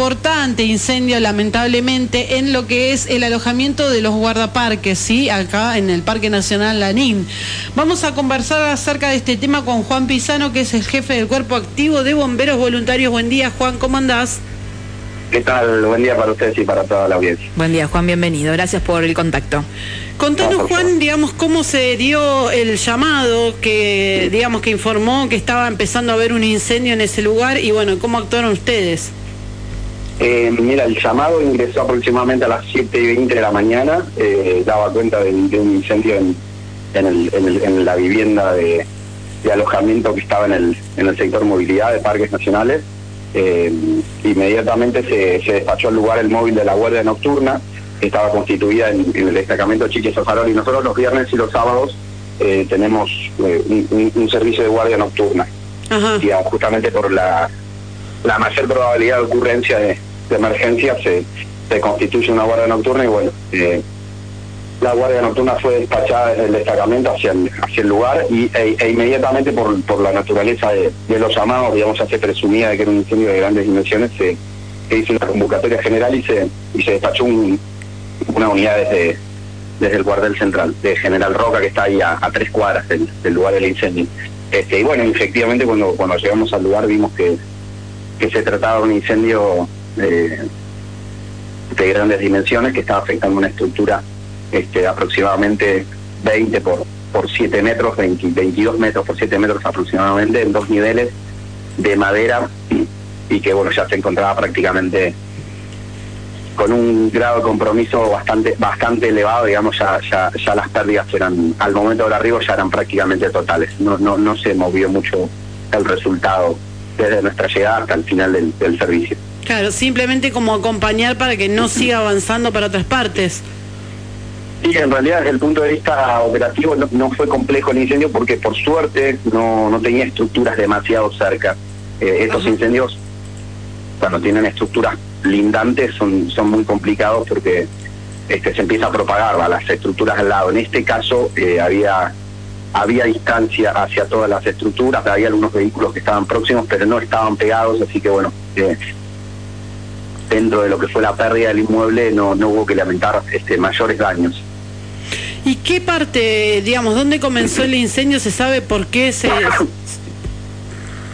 importante incendio, lamentablemente, en lo que es el alojamiento de los guardaparques, ¿sí? Acá en el Parque Nacional Lanín. Vamos a conversar acerca de este tema con Juan Pisano, que es el jefe del Cuerpo Activo de Bomberos Voluntarios. Buen día, Juan, ¿cómo andás? ¿Qué tal? Buen día para ustedes y para toda la audiencia. Buen día, Juan, bienvenido. Gracias por el contacto. Contanos, Juan, digamos, cómo se dio el llamado que, digamos, que informó que estaba empezando a haber un incendio en ese lugar y, bueno, cómo actuaron ustedes. Eh, mira, el llamado ingresó aproximadamente a las 7 y 20 de la mañana, eh, daba cuenta de, un incendio en, la vivienda de, alojamiento que estaba en el, en el sector movilidad de parques nacionales. Eh, inmediatamente se, se, despachó al lugar el móvil de la Guardia Nocturna, que estaba constituida en, el destacamento Chiques Farol, y nosotros los viernes y los sábados eh, tenemos eh, un, servicio de guardia nocturna. justamente por la, la mayor probabilidad de ocurrencia de, emergencia se, constituye una guardia nocturna y bueno, la Guardia Nocturna fue despachada desde el destacamento hacia el, hacia el lugar y, e, e inmediatamente por, por la naturaleza de, los llamados, digamos, se presumía de que era un incendio de grandes dimensiones, se, hizo una convocatoria general y se, y se despachó una unidad desde, desde el cuartel central, de General Roca, que está ahí a, tres cuadras del, lugar del incendio. Este, y bueno, efectivamente cuando, cuando llegamos al lugar vimos que, que se trataba de un incendio eh, de grandes dimensiones que estaba afectando una estructura este, aproximadamente 20 por, por 7 metros, 22 metros por 7 metros aproximadamente, en dos niveles de madera y que bueno ya se encontraba prácticamente con un grado de compromiso bastante bastante elevado, digamos, ya, ya, las pérdidas eran, al momento del arribo ya eran prácticamente totales. No, no, no se movió mucho el resultado desde nuestra llegada hasta el final del servicio. Claro, simplemente como acompañar para que no siga avanzando para otras partes. Sí, en realidad desde el punto de vista operativo no, fue complejo el incendio porque por suerte no, no tenía estructuras demasiado cerca. Eh, estos incendios, cuando tienen estructuras lindantes, son, son muy complicados porque este, se empieza a propagar a las estructuras al lado. En este caso eh, había había distancia hacia todas las estructuras, había algunos vehículos que estaban próximos, pero no estaban pegados, así que bueno, eh, dentro de lo que fue la pérdida del inmueble no, no hubo que lamentar este, mayores daños. ¿Y qué parte, digamos, dónde comenzó el incendio? ¿Se sabe por qué se...?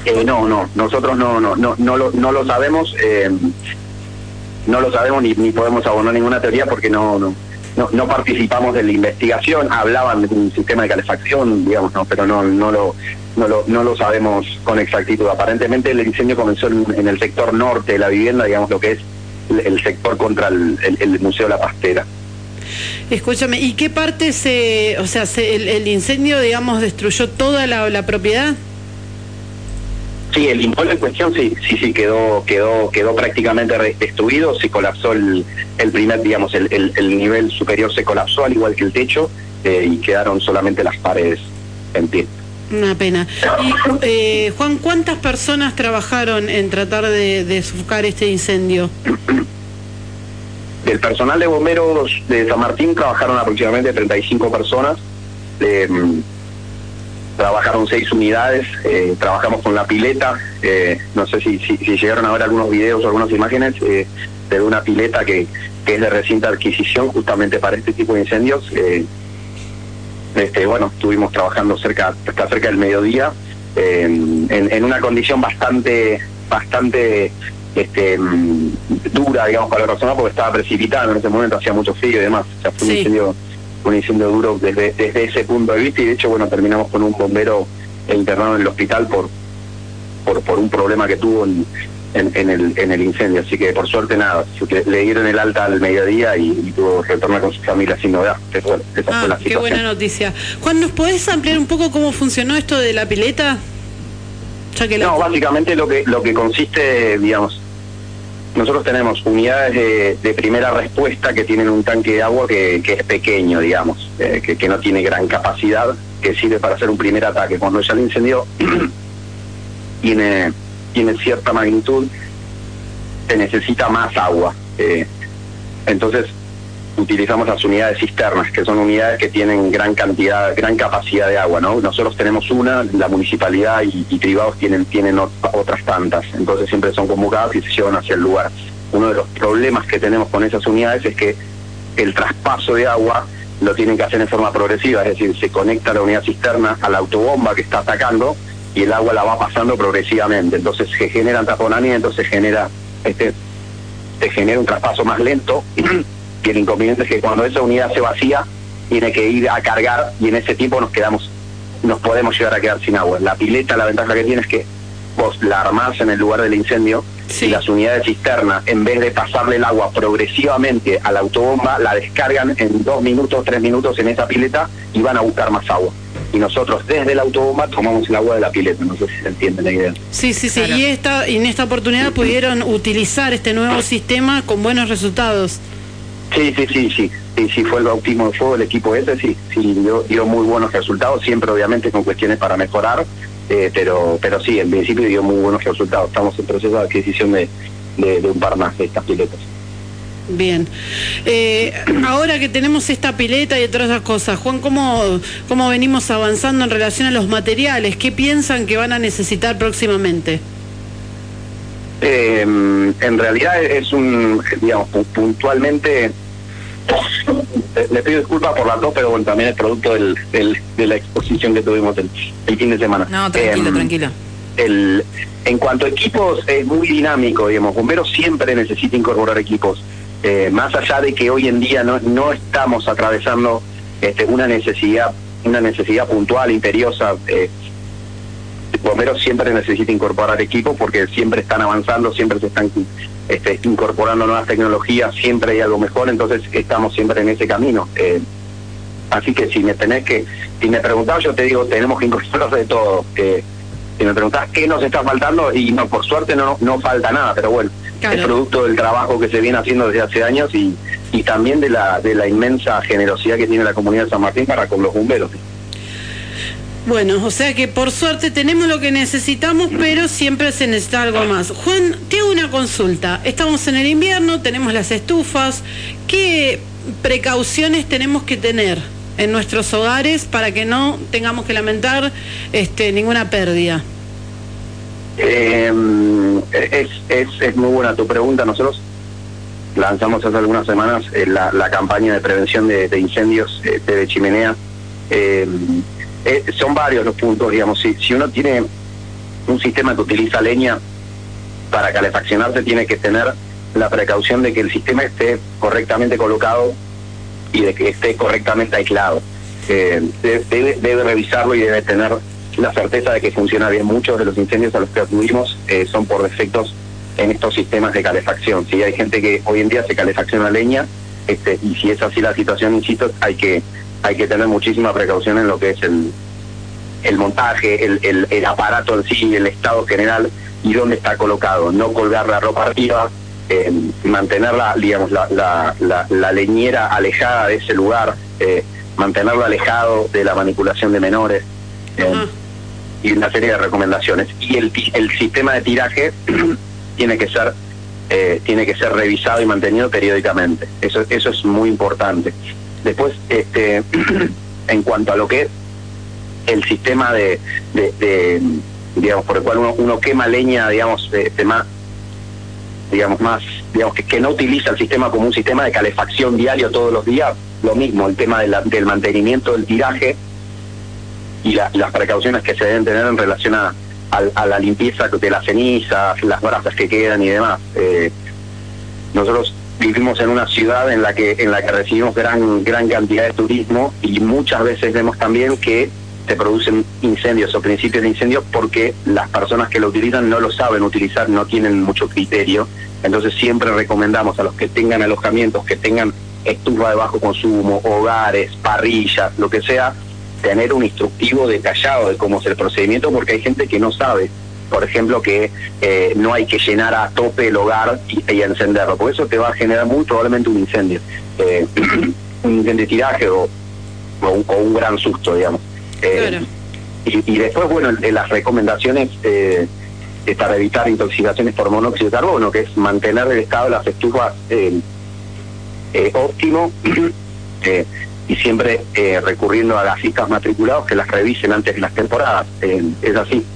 Eh, no, no, nosotros no, no, no, no, lo, no lo sabemos, eh, no lo sabemos ni, ni podemos abonar ninguna teoría porque no, no, no, participamos de la investigación, hablaban de un sistema de calefacción, digamos, no, pero no, no lo, no lo, no lo sabemos con exactitud. Aparentemente el incendio comenzó en, el sector norte de la vivienda, digamos lo que es el, sector contra el, el Museo la Pastera. Escúchame, ¿y qué parte se, o sea, el, incendio, digamos, destruyó toda la, propiedad? Sí, el inmueble en cuestión sí, sí, sí, quedó, quedó, quedó prácticamente destruido, se colapsó el, el primer, digamos, el, el, nivel superior se colapsó al igual que el techo eh, y quedaron solamente las paredes en pie. Una pena. Y, eh, Juan, ¿cuántas personas trabajaron en tratar de, de sofocar este incendio? Del personal de bomberos de San Martín trabajaron aproximadamente 35 personas. Eh, trabajaron seis unidades, eh, trabajamos con la pileta, eh, no sé si, si, llegaron a ver algunos videos o algunas imágenes de una pileta que, es de reciente adquisición justamente para este tipo de incendios. este, bueno, estuvimos trabajando cerca, hasta cerca del mediodía, en, en, una condición bastante, bastante este, mm, dura, digamos, para la persona porque estaba precipitado en ese momento, hacía mucho frío y demás. O sea, fue un incendio, un incendio duro desde, desde ese punto de vista y de hecho, bueno, terminamos con un bombero internado en el hospital por, por, por un problema que tuvo en, en, el, en el incendio. Así que por suerte nada, le dieron el alta al mediodía y, y tuvo que retornar con su familia sin novedad. ah, qué buena noticia. Juan, ¿nos podés ampliar un poco cómo funcionó esto de la pileta? No, básicamente lo que lo que consiste, digamos, nosotros tenemos unidades de, primera respuesta que tienen un tanque de agua que, es pequeño, digamos, eh, que, no tiene gran capacidad, que sirve para hacer un primer ataque. Cuando ya el incendio tiene, tiene cierta magnitud, se necesita más agua. Eh, entonces, utilizamos las unidades cisternas, que son unidades que tienen gran cantidad, gran capacidad de agua, ¿no? Nosotros tenemos una, la municipalidad y, privados tienen, tienen otras tantas, entonces siempre son convocadas y se llevan hacia el lugar. uno de los problemas que tenemos con esas unidades es que el traspaso de agua lo tienen que hacer en forma progresiva, es decir, se conecta la unidad cisterna a la autobomba que está atacando y el agua la va pasando progresivamente. Entonces se generan taponamientos, se genera este se genera un traspaso más lento y el inconveniente es que cuando esa unidad se vacía tiene que ir a cargar y en ese tiempo nos quedamos nos podemos llegar a quedar sin agua. La pileta, la ventaja que tiene es que vos la armás en el lugar del incendio y las unidades cisterna, en vez de pasarle el agua progresivamente a la autobomba, la descargan en dos minutos, tres minutos en esa pileta y van a buscar más agua. Y nosotros desde la autobomba tomamos el agua de la pileta, no sé si se entiende la idea. Sí, sí, sí, y, esta, y en esta oportunidad pudieron utilizar este nuevo sistema con buenos resultados. Sí, sí, sí, sí. Sí, sí, fue el bautismo de fuego del equipo ese, sí, sí, dio, dio muy buenos resultados, siempre obviamente con cuestiones para mejorar, eh, pero pero sí, en principio dio muy buenos resultados. Estamos en proceso de adquisición de, de, un par más de estas piletas. Bien. Eh, ahora que tenemos esta pileta y otras cosas, Juan, ¿cómo, ¿cómo venimos avanzando en relación a los materiales? ¿Qué piensan que van a necesitar próximamente? Eh, en realidad es un, digamos, puntualmente le pido disculpas por las dos, pero bueno, también es producto del, de la exposición que tuvimos el, fin de semana. No, tranquilo, em, tranquilo. El, en cuanto a equipos, es muy dinámico, digamos. Bomberos siempre necesita incorporar equipos. Eh, más allá de que hoy en día no, no estamos atravesando este, una necesidad una necesidad puntual, imperiosa. Bomberos siempre necesita incorporar equipos porque siempre están avanzando, siempre se están este, incorporando nuevas tecnologías, siempre hay algo mejor, entonces estamos siempre en ese camino. Eh, así que si me tenés que, si me preguntás, yo te digo, tenemos que incorporar de todo. Eh, si me preguntás qué nos está faltando, y no, por suerte no, no falta nada, pero bueno, es producto del trabajo que se viene haciendo desde hace años y, y también de la, de la inmensa generosidad que tiene la comunidad de San Martín para con los bomberos. Bueno, o sea que por suerte tenemos lo que necesitamos, pero siempre se necesita algo más. Juan, te hago una consulta. Estamos en el invierno, tenemos las estufas. ¿Qué precauciones tenemos que tener en nuestros hogares para que no tengamos que lamentar este, ninguna pérdida? Em, es, es, muy buena tu pregunta. Nosotros lanzamos hace algunas semanas eh, la, campaña de prevención de, incendios eh, de chimenea. Eh, son varios los puntos, digamos, si, si uno tiene un sistema que utiliza leña para calefaccionarse, tiene que tener la precaución de que el sistema esté correctamente colocado y de que esté correctamente aislado. Eh, debe, debe, revisarlo y debe tener la certeza de que funciona bien. Muchos de los incendios a los que acudimos eh, son por defectos en estos sistemas de calefacción. Si hay gente que hoy en día se calefacciona leña, este, y si es así la situación, insisto, hay que hay que tener muchísima precaución en lo que es el, el montaje, el, el, aparato en sí, el estado general y dónde está colocado. No colgar la ropa arriba, eh, mantenerla, digamos, la, la, la, leñera alejada de ese lugar, eh, mantenerlo alejado de la manipulación de menores. Eh, y una serie de recomendaciones. Y el, el sistema de tiraje tiene que ser eh, tiene que ser revisado y mantenido periódicamente. Eso, eso es muy importante. Después, este, en cuanto a lo que es el sistema de, digamos, por el cual uno, quema leña, digamos, este, más, digamos, más, digamos, que, que no utiliza el sistema como un sistema de calefacción diario todos los días, lo mismo, el tema del mantenimiento del tiraje y las precauciones que se deben tener en relación a, la limpieza de las cenizas, las brasas que quedan y demás. Eh, nosotros vivimos en una ciudad en la que en la que recibimos gran gran cantidad de turismo y muchas veces vemos también que se producen incendios o principios de incendios porque las personas que lo utilizan no lo saben utilizar, no tienen mucho criterio. Entonces siempre recomendamos a los que tengan alojamientos, que tengan estufa de bajo consumo, hogares, parrillas, lo que sea, tener un instructivo detallado de cómo es el procedimiento porque hay gente que no sabe por ejemplo, que eh, no hay que llenar a tope el hogar y, encenderlo, porque eso te va a generar muy probablemente un incendio, eh, un incendio de tiraje o, un, gran susto, digamos. Eh, y, después, bueno, las recomendaciones para evitar intoxicaciones por monóxido de carbono, que es mantener el estado de las estufas óptimo y siempre recurriendo a gasistas matriculados que las revisen antes de las temporadas. es así.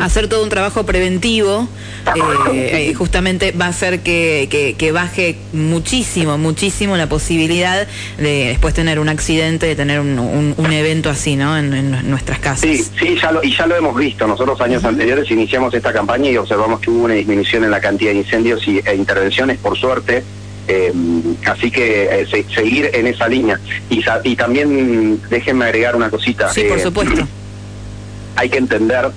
Hacer todo un trabajo preventivo, eh, eh, justamente va a hacer que, que, baje muchísimo, muchísimo la posibilidad de después tener un accidente, de tener un, un, evento así, ¿no? En, nuestras casas. Sí, sí, ya lo, y ya lo hemos visto. Nosotros años anteriores iniciamos esta campaña y observamos que hubo una disminución en la cantidad de incendios y, e intervenciones, por suerte. Eh, así que seguir en esa línea. Y, y también déjenme agregar una cosita. Sí, por supuesto. Hay que entender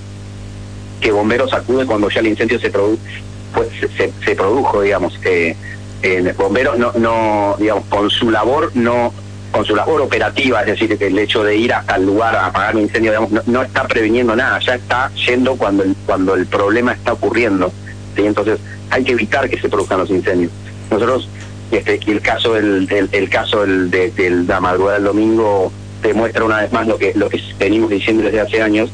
que bomberos acude cuando ya el incendio se, produ pues, se, produjo, digamos. Eh, bomberos no, no, digamos, con su labor no con su labor operativa, es decir, que el hecho de ir hasta el lugar a apagar un incendio, digamos, no, está previniendo nada, ya está yendo cuando el, cuando el problema está ocurriendo. ¿sí? Entonces, hay que evitar que se produzcan los incendios. Nosotros, este, el caso del, el caso del, de, la madrugada del domingo demuestra una vez más lo que lo que venimos diciendo desde hace años,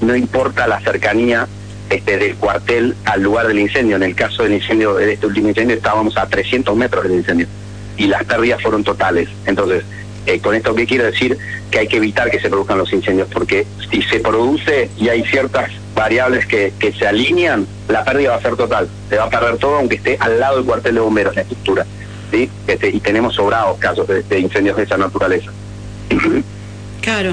no importa la cercanía este, del cuartel al lugar del incendio. En el caso del incendio, de este último incendio, estábamos a 300 metros del incendio y las pérdidas fueron totales. Entonces, eh, con esto, ¿qué quiero decir? Que hay que evitar que se produzcan los incendios, porque si se produce y hay ciertas variables que, que se alinean, la pérdida va a ser total. Se va a perder todo aunque esté al lado del cuartel de bomberos, la estructura. ¿sí? Este, y tenemos sobrados casos de incendios de esa naturaleza.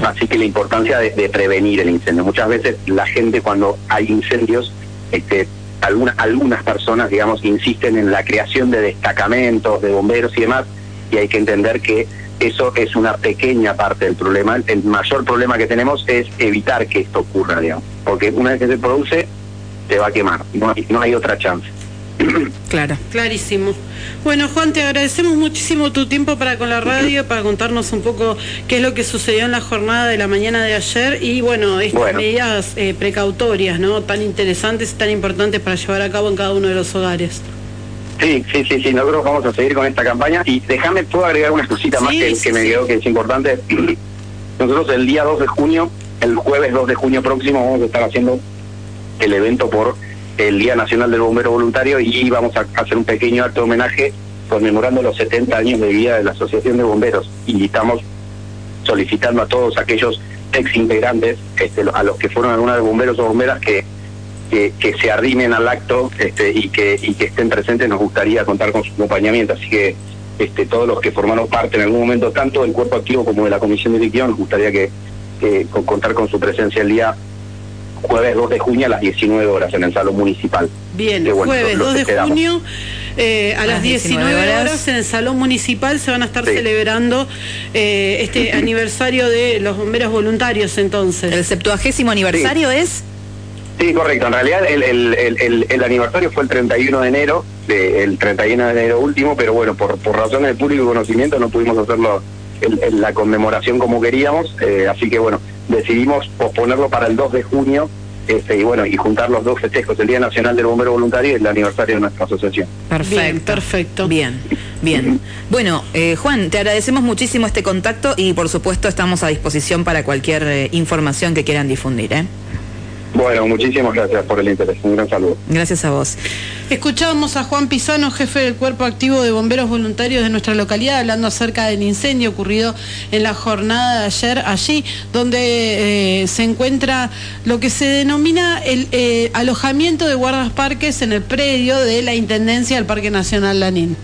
Así que la importancia de, prevenir el incendio. Muchas veces la gente cuando hay incendios, este, algunas, algunas personas, digamos, insisten en la creación de destacamentos, de bomberos y demás, y hay que entender que eso es una pequeña parte del problema. El mayor problema que tenemos es evitar que esto ocurra, digamos, porque una vez que se produce, se va a quemar, no no hay otra chance. Claro. Clarísimo. Bueno, Juan, te agradecemos muchísimo tu tiempo para con la radio, para contarnos un poco qué es lo que sucedió en la jornada de la mañana de ayer y, bueno, estas medidas eh, precautorias, ¿no? Tan interesantes y tan importantes para llevar a cabo en cada uno de los hogares. Sí, sí, sí, sí, nosotros vamos a seguir con esta campaña y déjame, puedo agregar una cosita más que, que me quedó que es importante. Nosotros el día 2 de junio, el jueves 2 de junio próximo, vamos a estar haciendo el evento por el Día Nacional del Bombero Voluntario y vamos a hacer un pequeño acto de homenaje conmemorando los 70 años de vida de la Asociación de Bomberos. Y estamos solicitando a todos aquellos ex integrantes, este, a los que fueron alguna de bomberos o bomberas que, que, se arrimen al acto este, y, que, y que estén presentes, nos gustaría contar con su acompañamiento. Así que este, todos los que formaron parte en algún momento, tanto del cuerpo activo como de la comisión directiva, nos gustaría que contar con su presencia el día jueves 2 de junio a las 19 horas en el Salón Municipal. Bien, jueves 2 de junio eh, a, las 19, horas. en el Salón Municipal se van a estar celebrando eh, este aniversario de los bomberos voluntarios entonces. ¿El septuagésimo aniversario es? Sí, correcto. En realidad el, el, el, aniversario fue el 31 de enero, el 31 de enero último, pero bueno, por, por razones de público conocimiento no pudimos hacerlo en, la conmemoración como queríamos, eh, así que bueno, decidimos posponerlo para el 2 de junio este, y bueno, y juntar los dos festejos, el Día Nacional del Bombero Voluntario y el aniversario de nuestra asociación. Perfecto, perfecto. Bien, bien. Bueno, eh, Juan, te agradecemos muchísimo este contacto y por supuesto estamos a disposición para cualquier eh, información que quieran difundir. ¿eh? Bueno, muchísimas gracias por el interés. Un gran saludo. Gracias a vos. Escuchábamos a Juan Pisano, jefe del Cuerpo Activo de Bomberos Voluntarios de nuestra localidad, hablando acerca del incendio ocurrido en la jornada de ayer allí, donde eh, se encuentra lo que se denomina el eh, alojamiento de guardas parques en el predio de la Intendencia del Parque Nacional Lanín.